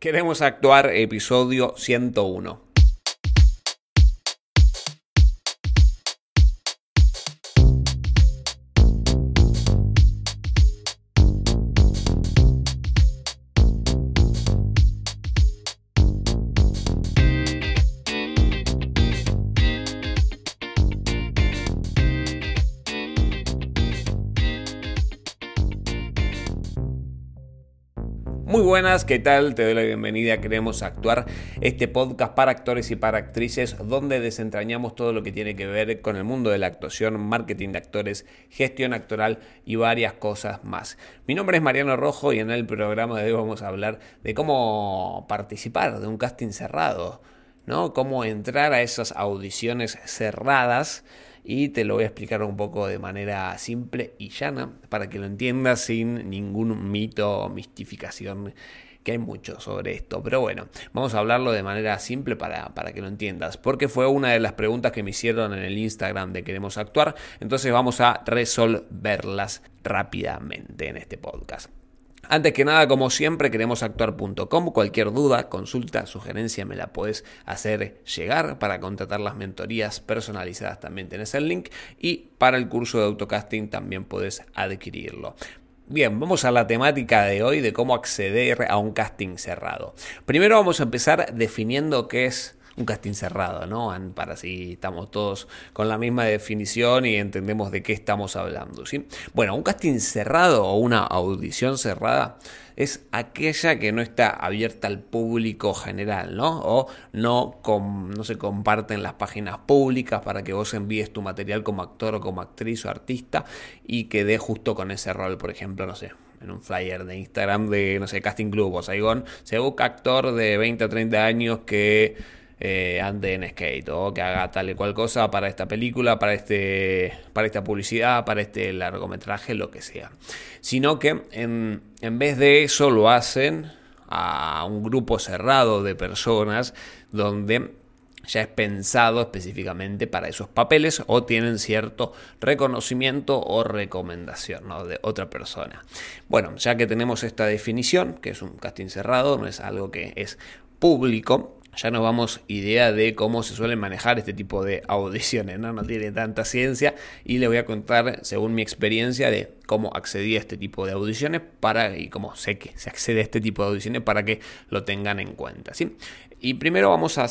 Queremos actuar episodio 101. ¿Qué tal? Te doy la bienvenida a Queremos Actuar, este podcast para actores y para actrices donde desentrañamos todo lo que tiene que ver con el mundo de la actuación, marketing de actores, gestión actoral y varias cosas más. Mi nombre es Mariano Rojo y en el programa de hoy vamos a hablar de cómo participar de un casting cerrado, ¿no? Cómo entrar a esas audiciones cerradas y te lo voy a explicar un poco de manera simple y llana para que lo entiendas sin ningún mito o mistificación que hay mucho sobre esto. Pero bueno, vamos a hablarlo de manera simple para, para, que lo entiendas, porque fue una de las preguntas que me hicieron en el Instagram de Queremos Actuar, entonces vamos a resolverlas rápidamente en este podcast. Antes que nada, como siempre, queremos actuar.com. Cualquier duda, consulta, sugerencia me la puedes hacer llegar. Para contratar las mentorías personalizadas también tenés el link. Y para el curso de autocasting también puedes adquirirlo. Bien, vamos a la temática de hoy de cómo acceder a un casting cerrado. Primero vamos a empezar definiendo qué es un casting cerrado, ¿no? Para si estamos todos con la misma definición y entendemos de qué estamos hablando, ¿sí? Bueno, un casting cerrado o una audición cerrada es aquella que no está abierta al público general, ¿no? O no, no se comparten las páginas públicas para que vos envíes tu material como actor o como actriz o artista y que dé justo con ese rol, por ejemplo, no sé, en un flyer de Instagram de, no sé, Casting Club o Saigon, se busca actor de 20 o 30 años que eh, ande en skate o que haga tal y cual cosa para esta película, para, este, para esta publicidad, para este largometraje, lo que sea. Sino que en, en vez de eso lo hacen a un grupo cerrado de personas donde ya es pensado específicamente para esos papeles o tienen cierto reconocimiento o recomendación de otra persona. Bueno, ya que tenemos esta definición, que es un casting cerrado, no es algo que es público, ya nos vamos idea de cómo se suelen manejar este tipo de audiciones, ¿no? No tiene tanta ciencia y le voy a contar, según mi experiencia, de cómo accedí a este tipo de audiciones para, y cómo sé que se accede a este tipo de audiciones para que lo tengan en cuenta, ¿sí? Y primero vamos a,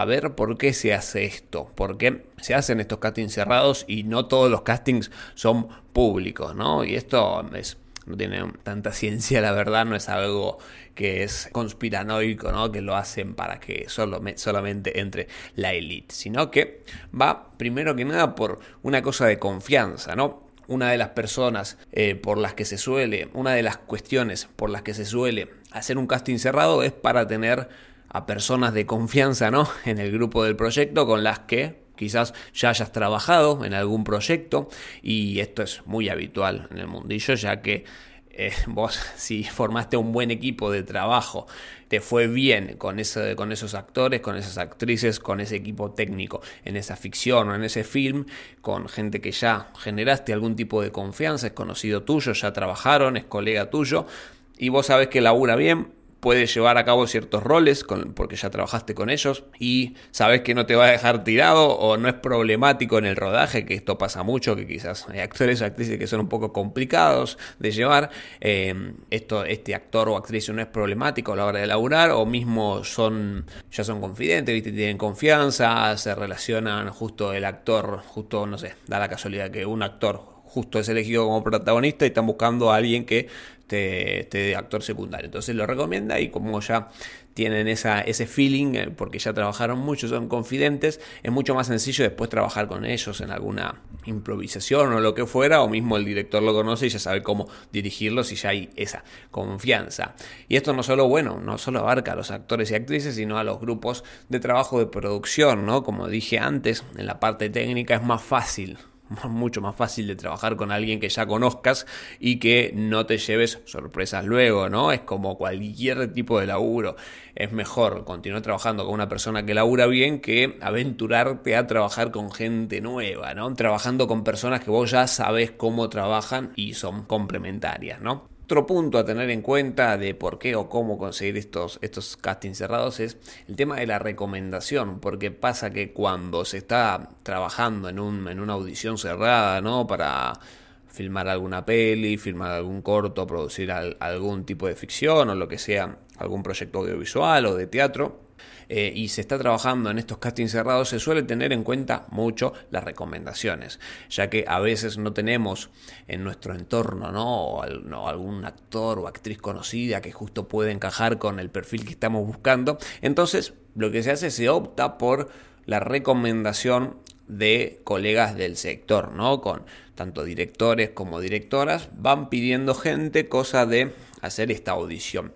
a ver por qué se hace esto, por qué se hacen estos castings cerrados y no todos los castings son públicos, ¿no? Y esto es no tiene tanta ciencia, la verdad, no es algo que es conspiranoico, ¿no? que lo hacen para que solo, solamente entre la élite, sino que va primero que nada por una cosa de confianza, ¿no? Una de las personas eh, por las que se suele, una de las cuestiones por las que se suele hacer un casting cerrado es para tener a personas de confianza, ¿no? En el grupo del proyecto con las que Quizás ya hayas trabajado en algún proyecto y esto es muy habitual en el mundillo ya que eh, vos si formaste un buen equipo de trabajo, te fue bien con, ese, con esos actores, con esas actrices, con ese equipo técnico en esa ficción o en ese film, con gente que ya generaste algún tipo de confianza, es conocido tuyo, ya trabajaron, es colega tuyo y vos sabes que labura bien, puedes llevar a cabo ciertos roles porque ya trabajaste con ellos y sabes que no te va a dejar tirado o no es problemático en el rodaje, que esto pasa mucho, que quizás hay actores o actrices que son un poco complicados de llevar. Eh, esto, este actor o actriz no es problemático a la hora de laburar o mismo son ya son confidentes, ¿viste? tienen confianza, se relacionan justo el actor, justo no sé, da la casualidad que un actor justo es elegido como protagonista y están buscando a alguien que esté, actor secundario. Entonces lo recomienda y como ya tienen esa, ese feeling, eh, porque ya trabajaron mucho, son confidentes, es mucho más sencillo después trabajar con ellos en alguna improvisación o lo que fuera, o mismo el director lo conoce y ya sabe cómo dirigirlos y ya hay esa confianza. Y esto no solo, bueno, no solo abarca a los actores y actrices, sino a los grupos de trabajo de producción, ¿no? Como dije antes, en la parte técnica es más fácil mucho más fácil de trabajar con alguien que ya conozcas y que no te lleves sorpresas luego, ¿no? Es como cualquier tipo de laburo. Es mejor continuar trabajando con una persona que labura bien que aventurarte a trabajar con gente nueva, ¿no? Trabajando con personas que vos ya sabes cómo trabajan y son complementarias, ¿no? Otro punto a tener en cuenta de por qué o cómo conseguir estos, estos castings cerrados es el tema de la recomendación, porque pasa que cuando se está trabajando en, un, en una audición cerrada, ¿no? Para filmar alguna peli, filmar algún corto, producir algún tipo de ficción o lo que sea, algún proyecto audiovisual o de teatro, eh, y se está trabajando en estos castings cerrados, se suele tener en cuenta mucho las recomendaciones, ya que a veces no tenemos en nuestro entorno ¿no? algún actor o actriz conocida que justo puede encajar con el perfil que estamos buscando. Entonces, lo que se hace se opta por la recomendación de colegas del sector, ¿no? Con tanto directores como directoras van pidiendo gente cosa de hacer esta audición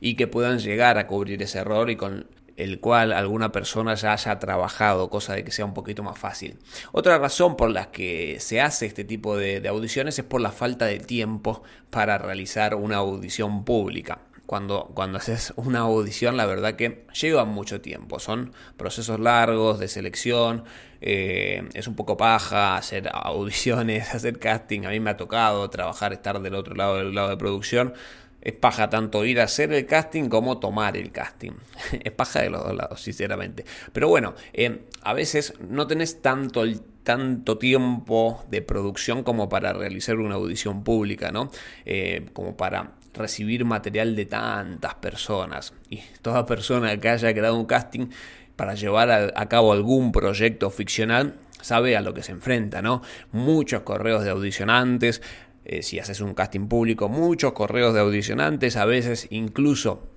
y que puedan llegar a cubrir ese error y con el cual alguna persona ya haya trabajado, cosa de que sea un poquito más fácil. Otra razón por la que se hace este tipo de, audiciones es por la falta de tiempo para realizar una audición pública. Cuando, cuando, haces una audición, la verdad que lleva mucho tiempo. Son procesos largos de selección. Eh, es un poco paja hacer audiciones, hacer casting. A mí me ha tocado trabajar, estar del otro lado del lado de producción es paja tanto ir a hacer el casting como tomar el casting. es paja de los dos lados, sinceramente. Pero bueno, eh, a veces no tenés tanto, tanto tiempo de producción como para realizar una audición pública, ¿no? Eh, como para recibir material de tantas personas. Y toda persona que haya creado un casting para llevar a cabo algún proyecto ficcional sabe a lo que se enfrenta, ¿no? Muchos correos de audicionantes, eh, si haces un casting público, muchos correos de audicionantes, a veces incluso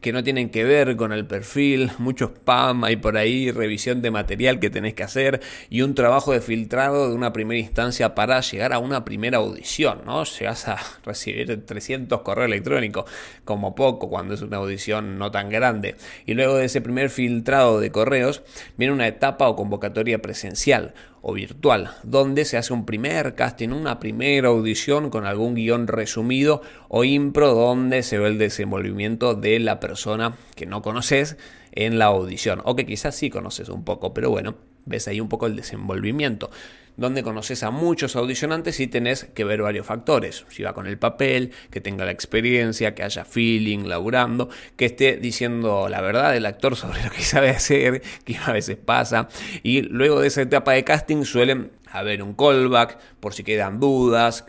que no tienen que ver con el perfil, mucho spam hay por ahí, revisión de material que tenés que hacer y un trabajo de filtrado de una primera instancia para llegar a una primera audición, ¿no? Llegas a recibir 300 correos electrónicos, como poco cuando es una audición no tan grande. Y luego de ese primer filtrado de correos viene una etapa o convocatoria presencial o virtual, donde se hace un primer casting, una primera audición con algún guion resumido o impro donde se ve el desenvolvimiento de la persona que no conoces en la audición o que quizás sí conoces un poco, pero bueno, ves ahí un poco el desenvolvimiento donde conoces a muchos audicionantes y tenés que ver varios factores. Si va con el papel, que tenga la experiencia, que haya feeling, laburando, que esté diciendo la verdad del actor sobre lo que sabe hacer, que a veces pasa. Y luego de esa etapa de casting suelen haber un callback por si quedan dudas,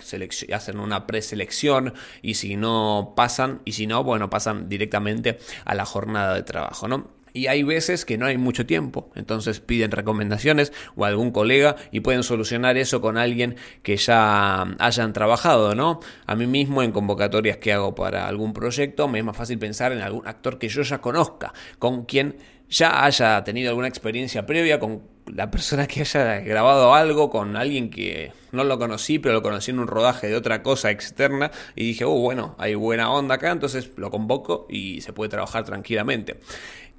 hacen una preselección y si no pasan, y si no, bueno, pasan directamente a la jornada de trabajo, ¿no? Y hay veces que no hay mucho tiempo, entonces piden recomendaciones o algún colega y pueden solucionar eso con alguien que ya hayan trabajado, ¿no? A mí mismo en convocatorias que hago para algún proyecto me es más fácil pensar en algún actor que yo ya conozca, con quien ya haya tenido alguna experiencia previa, con la persona que haya grabado algo, con alguien que no lo conocí, pero lo conocí en un rodaje de otra cosa externa y dije, oh, bueno, hay buena onda acá, entonces lo convoco y se puede trabajar tranquilamente.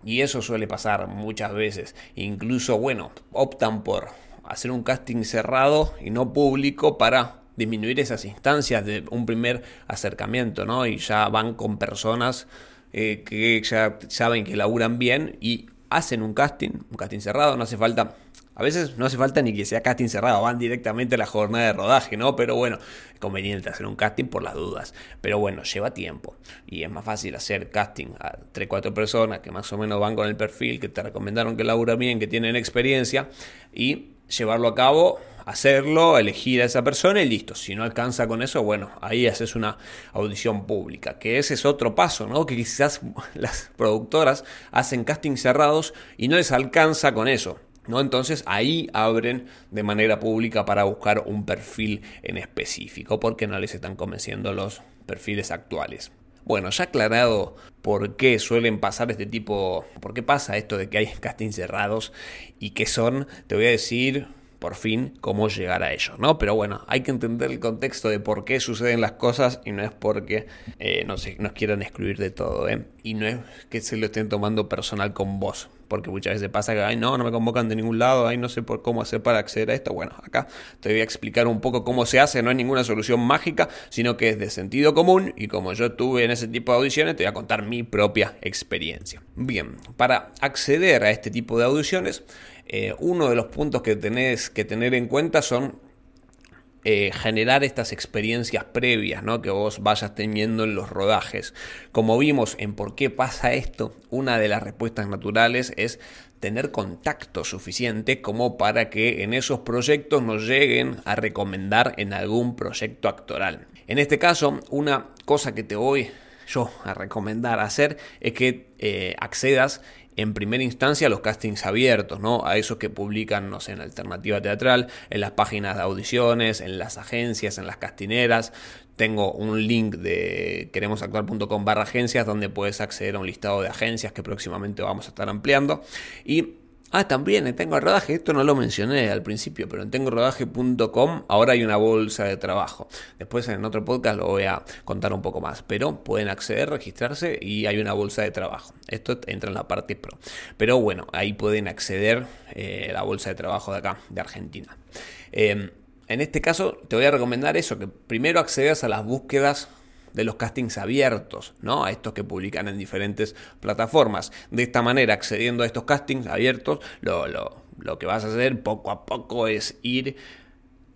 Y eso suele pasar muchas veces. Incluso, bueno, optan por hacer un casting cerrado y no público para disminuir esas instancias de un primer acercamiento, ¿no? Y ya van con personas eh, que ya saben que laburan bien y hacen un casting, un casting cerrado, no hace falta a veces no hace falta ni que sea casting cerrado, van directamente a la jornada de rodaje, ¿no? Pero bueno, es conveniente hacer un casting por las dudas. Pero bueno, lleva tiempo. Y es más fácil hacer casting a 3-4 personas que más o menos van con el perfil, que te recomendaron que labura bien, que tienen experiencia, y llevarlo a cabo hacerlo, elegir a esa persona y listo. Si no alcanza con eso, bueno, ahí haces una audición pública, que ese es otro paso, ¿no? Que quizás las productoras hacen casting cerrados y no les alcanza con eso. ¿No? Entonces ahí abren de manera pública para buscar un perfil en específico porque no les están convenciendo los perfiles actuales. Bueno, ya aclarado por qué suelen pasar este tipo, por qué pasa esto de que hay castings cerrados y qué son, te voy a decir por fin cómo llegar a ellos, ¿no? Pero bueno, hay que entender el contexto de por qué suceden las cosas y no es porque eh, no sé, nos quieran excluir de todo, ¿eh? Y no es que se lo estén tomando personal con vos, porque muchas veces pasa que, ay, no, no me convocan de ningún lado, ay, no sé por cómo hacer para acceder a esto. Bueno, acá te voy a explicar un poco cómo se hace, no es ninguna solución mágica, sino que es de sentido común y como yo estuve en ese tipo de audiciones, te voy a contar mi propia experiencia. Bien, para acceder a este tipo de audiciones, eh, uno de los puntos que tenés que tener en cuenta son eh, generar estas experiencias previas ¿no? que vos vayas teniendo en los rodajes. Como vimos en por qué pasa esto, una de las respuestas naturales es tener contacto suficiente como para que en esos proyectos nos lleguen a recomendar en algún proyecto actoral. En este caso, una cosa que te voy yo a recomendar hacer es que eh, accedas en primera instancia los castings abiertos, ¿no? A esos que publican, no sé, en Alternativa Teatral, en las páginas de audiciones, en las agencias, en las castineras. Tengo un link de queremosactuar.com barra agencias donde puedes acceder a un listado de agencias que próximamente vamos a estar ampliando. Y Ah, también en Tengo Rodaje, esto no lo mencioné al principio, pero en tengorodaje.com ahora hay una bolsa de trabajo. Después en otro podcast lo voy a contar un poco más, pero pueden acceder, registrarse y hay una bolsa de trabajo. Esto entra en la parte pro. Pero bueno, ahí pueden acceder eh, la bolsa de trabajo de acá, de Argentina. Em, en este caso te voy a recomendar eso, que primero accedas a las búsquedas de los castings abiertos, ¿no? A estos que publican en diferentes plataformas. De esta manera, accediendo a estos castings abiertos, lo, lo, que vas a hacer poco a poco es ir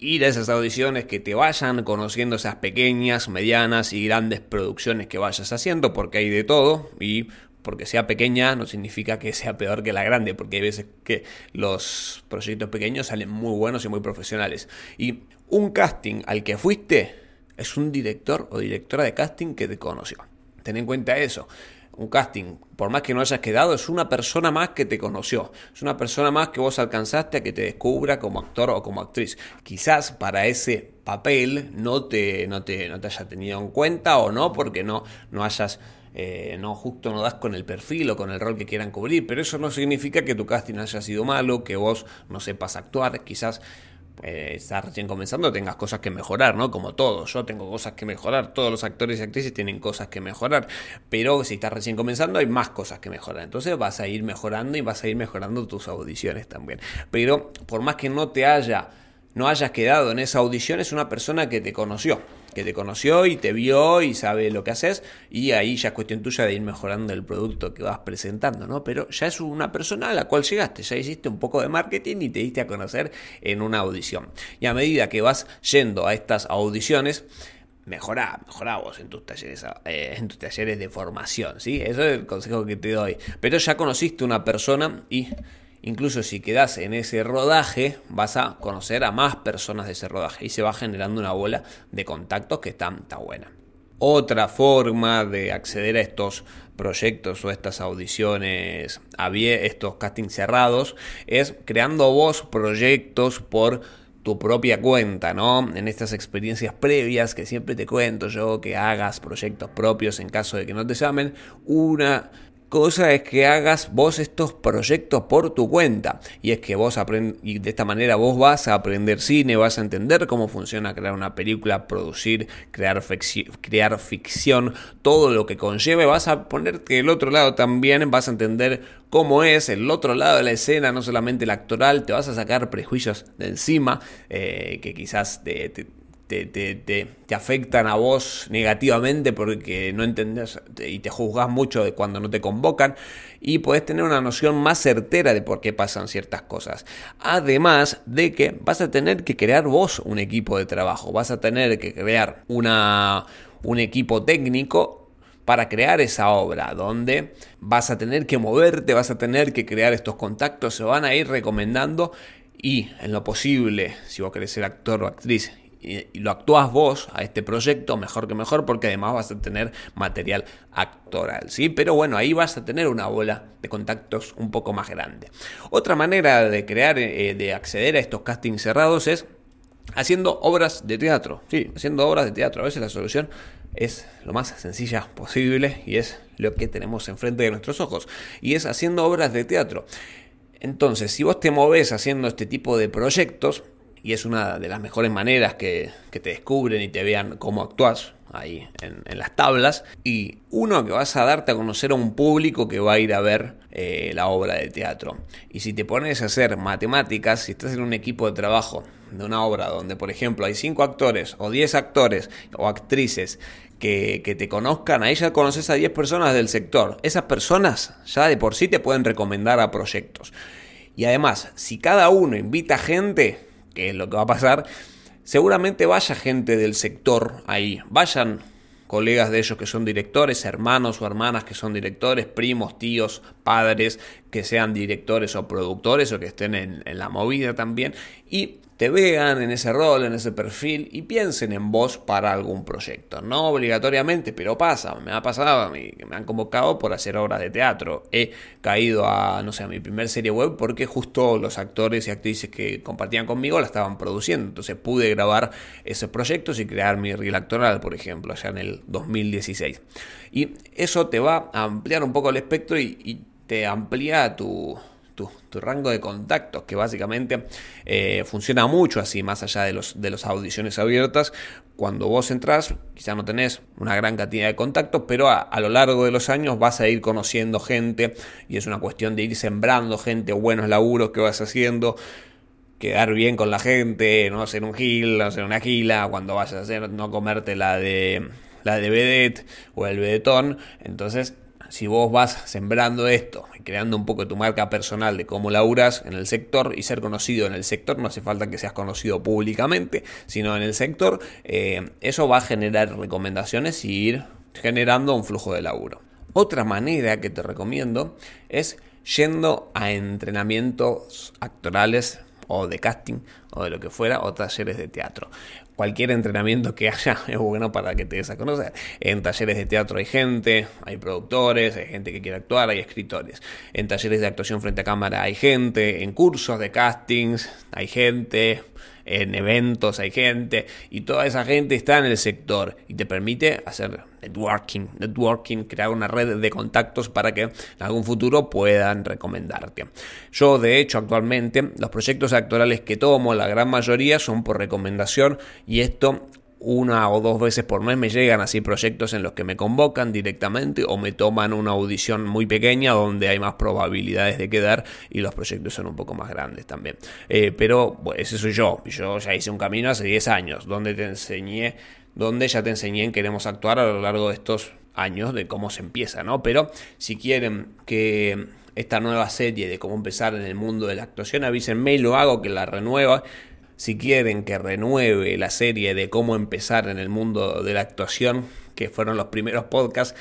ir a esas audiciones, que te vayan conociendo esas pequeñas, medianas y grandes producciones que vayas haciendo, porque hay de todo y porque sea pequeña no significa que sea peor que la grande, porque hay veces que los proyectos pequeños salen muy buenos y muy profesionales. Y un casting al que fuiste es un director o directora de casting que te conoció. Ten en cuenta eso. Un casting, por más que no hayas quedado, es una persona más que te conoció. Es una persona más que vos alcanzaste a que te descubra como actor o como actriz. Quizás para ese papel no te, no te, no te haya tenido en cuenta o no, porque no, no hayas eh, no justo no das con el perfil o con el rol que quieran cubrir, pero eso no significa que tu casting haya sido malo, que vos no sepas actuar, quizás eh, estás recién comenzando, tengas cosas que mejorar, ¿no? Como todos, yo tengo cosas que mejorar, todos los actores y actrices tienen cosas que mejorar, pero si estás recién comenzando hay más cosas que mejorar, entonces vas a ir mejorando y vas a ir mejorando tus audiciones también. Pero por más que no te haya, no hayas quedado en esa audición, es una persona que te conoció que te conoció y te vio y sabe lo que haces y ahí ya es cuestión tuya de ir mejorando el producto que vas presentando, ¿no? Pero ya es una persona a la cual llegaste, ya hiciste un poco de marketing y te diste a conocer en una audición. Y a medida que vas yendo a estas audiciones, mejorá, mejorá vos en tus talleres, eh, en tus talleres de formación, ¿sí? Eso es el consejo que te doy. Pero ya conociste una persona y Incluso si quedas en ese rodaje, vas a conocer a más personas de ese rodaje y se va generando una bola de contactos que está, está buena. Otra forma de acceder a estos proyectos o estas audiciones, estos castings cerrados, es creando vos proyectos por tu propia cuenta, ¿no? En estas experiencias previas que siempre te cuento yo, que hagas proyectos propios en caso de que no te llamen, una cosa es que hagas vos estos proyectos por tu cuenta. Y es que vos aprendes, y de esta manera vos vas a aprender cine, vas a entender cómo funciona crear una película, producir, crear, crear ficción, todo lo que conlleve. Vas a ponerte el otro lado también, vas a entender cómo es el otro lado de la escena, no solamente el actoral, te vas a sacar prejuicios de encima, eh, que quizás te, afectan a vos negativamente porque no entendés y te juzgás mucho de cuando no te convocan y podés tener una noción más certera de por qué pasan ciertas cosas. Además de que vas a tener que crear vos un equipo de trabajo, vas a tener que crear una, un equipo técnico para crear esa obra, donde vas a tener que moverte, vas a tener que crear estos contactos, se van a ir recomendando y en lo posible, si vos querés ser actor o actriz y, lo actúas vos a este proyecto, mejor que mejor, porque además vas a tener material actoral, ¿sí? Pero bueno, ahí vas a tener una bola de contactos un poco más grande. Otra manera de crear, eh, de acceder a estos castings cerrados es haciendo obras de teatro, sí, haciendo obras de teatro. A veces la solución es lo más sencilla posible y es lo que tenemos enfrente de nuestros ojos, y es haciendo obras de teatro. Entonces, si vos te moves haciendo este tipo de proyectos, y es una de las mejores maneras que, te descubren y te vean cómo actúas ahí en, las tablas. Y uno, que vas a darte a conocer a un público que va a ir a ver eh, la obra de teatro. Y si te pones a hacer matemáticas, si estás en un equipo de trabajo de una obra donde, por ejemplo, hay cinco actores o 10 actores o actrices que, que, te conozcan, ahí ya conoces a 10 personas del sector. Esas personas ya de por sí te pueden recomendar a proyectos. Y además, si cada uno invita gente, que es lo que va a pasar, seguramente vaya gente del sector ahí, vayan colegas de ellos que son directores, hermanos o hermanas que son directores, primos, tíos, padres que sean directores o productores o que estén en, en la movida también. Y te vean en ese rol, en ese perfil y piensen en vos para algún proyecto. No obligatoriamente, pero pasa. Me ha pasado a mí me han convocado por hacer obras de teatro. He caído a, no sé, a mi primer serie web porque justo los actores y actrices que compartían conmigo la estaban produciendo. Entonces pude grabar esos proyectos y crear mi reel actoral, por ejemplo, allá en el 2016. Y eso te va a ampliar un poco el espectro y, y te amplía tu tu, rango de contactos, que básicamente eh, funciona mucho así, más allá de los, de las audiciones abiertas. Cuando vos entras, quizá no tenés una gran cantidad de contactos, pero a, lo largo de los años vas a ir conociendo gente y es una cuestión de ir sembrando gente, buenos laburos que vas haciendo quedar bien con la gente, no ser un gil, no ser una gila, cuando vayas a hacer, no comerte la de la de vedette o el vedetón, entonces si vos vas sembrando esto y creando un poco tu marca personal de cómo laburas en el sector y ser conocido en el sector, no hace falta que seas conocido públicamente, sino en el sector, eh, eso va a generar recomendaciones y ir generando un flujo de laburo. Otra manera que te recomiendo es yendo a entrenamientos actorales o de casting o de lo que fuera o talleres de teatro cualquier entrenamiento que haya es bueno para que te des a conocer. En talleres de teatro hay gente, hay productores, hay gente que quiere actuar, hay escritores. En talleres de actuación frente a cámara hay gente, en cursos de castings hay gente, en eventos hay gente y toda esa gente está en el sector y te permite hacer networking, networking, crear una red de contactos para que en algún futuro puedan recomendarte. Yo de hecho actualmente los proyectos actorales que tomo, la gran mayoría son por recomendación y esto una o dos veces por mes me llegan así proyectos en los que me convocan directamente o me toman una audición muy pequeña donde hay más probabilidades de quedar y los proyectos son un poco más grandes también. Eh, pero ese soy yo. Yo ya hice un camino hace 10 años donde te enseñé, donde ya te enseñé en Queremos Actuar a lo largo de estos años de cómo se empieza, ¿no? Pero si quieren que esta nueva serie de cómo empezar en el mundo de la actuación, avísenme y lo hago que la renueva si quieren que renueve la serie de cómo empezar en el mundo de la actuación, que fueron los primeros podcasts,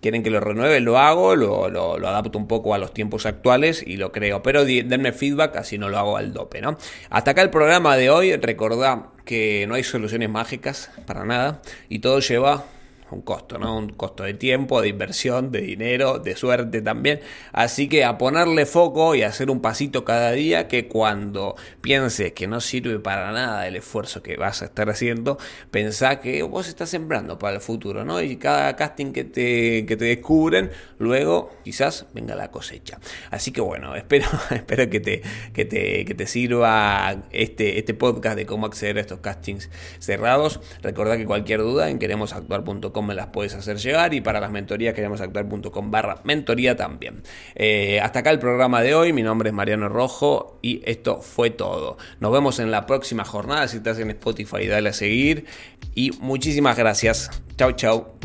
quieren que lo renueve, lo hago, lo, adapto un poco a los tiempos actuales y lo creo. Pero denme feedback, así no lo hago al dope, ¿no? Hasta acá el programa de hoy. Recordad que no hay soluciones mágicas para nada y todo lleva un costo, ¿no? Un costo de tiempo, de inversión, de dinero, de suerte también. Así que a ponerle foco y hacer un pasito cada día que cuando pienses que no sirve para nada el esfuerzo que vas a estar haciendo, pensá que vos estás sembrando para el futuro, ¿no? Y cada casting que te, que te descubren, luego quizás venga la cosecha. Así que bueno, espero, espero que te, que te, que te sirva este, este podcast de cómo acceder a estos castings cerrados. Recordá que cualquier duda en queremosactuar.com me las puedes hacer llegar y para las mentorías queremos actuar.com barra mentoría también. Eh, hasta acá el programa de hoy, mi nombre es Mariano Rojo y esto fue todo. Nos vemos en la próxima jornada, si estás en Spotify dale a seguir y muchísimas gracias. Chau chau.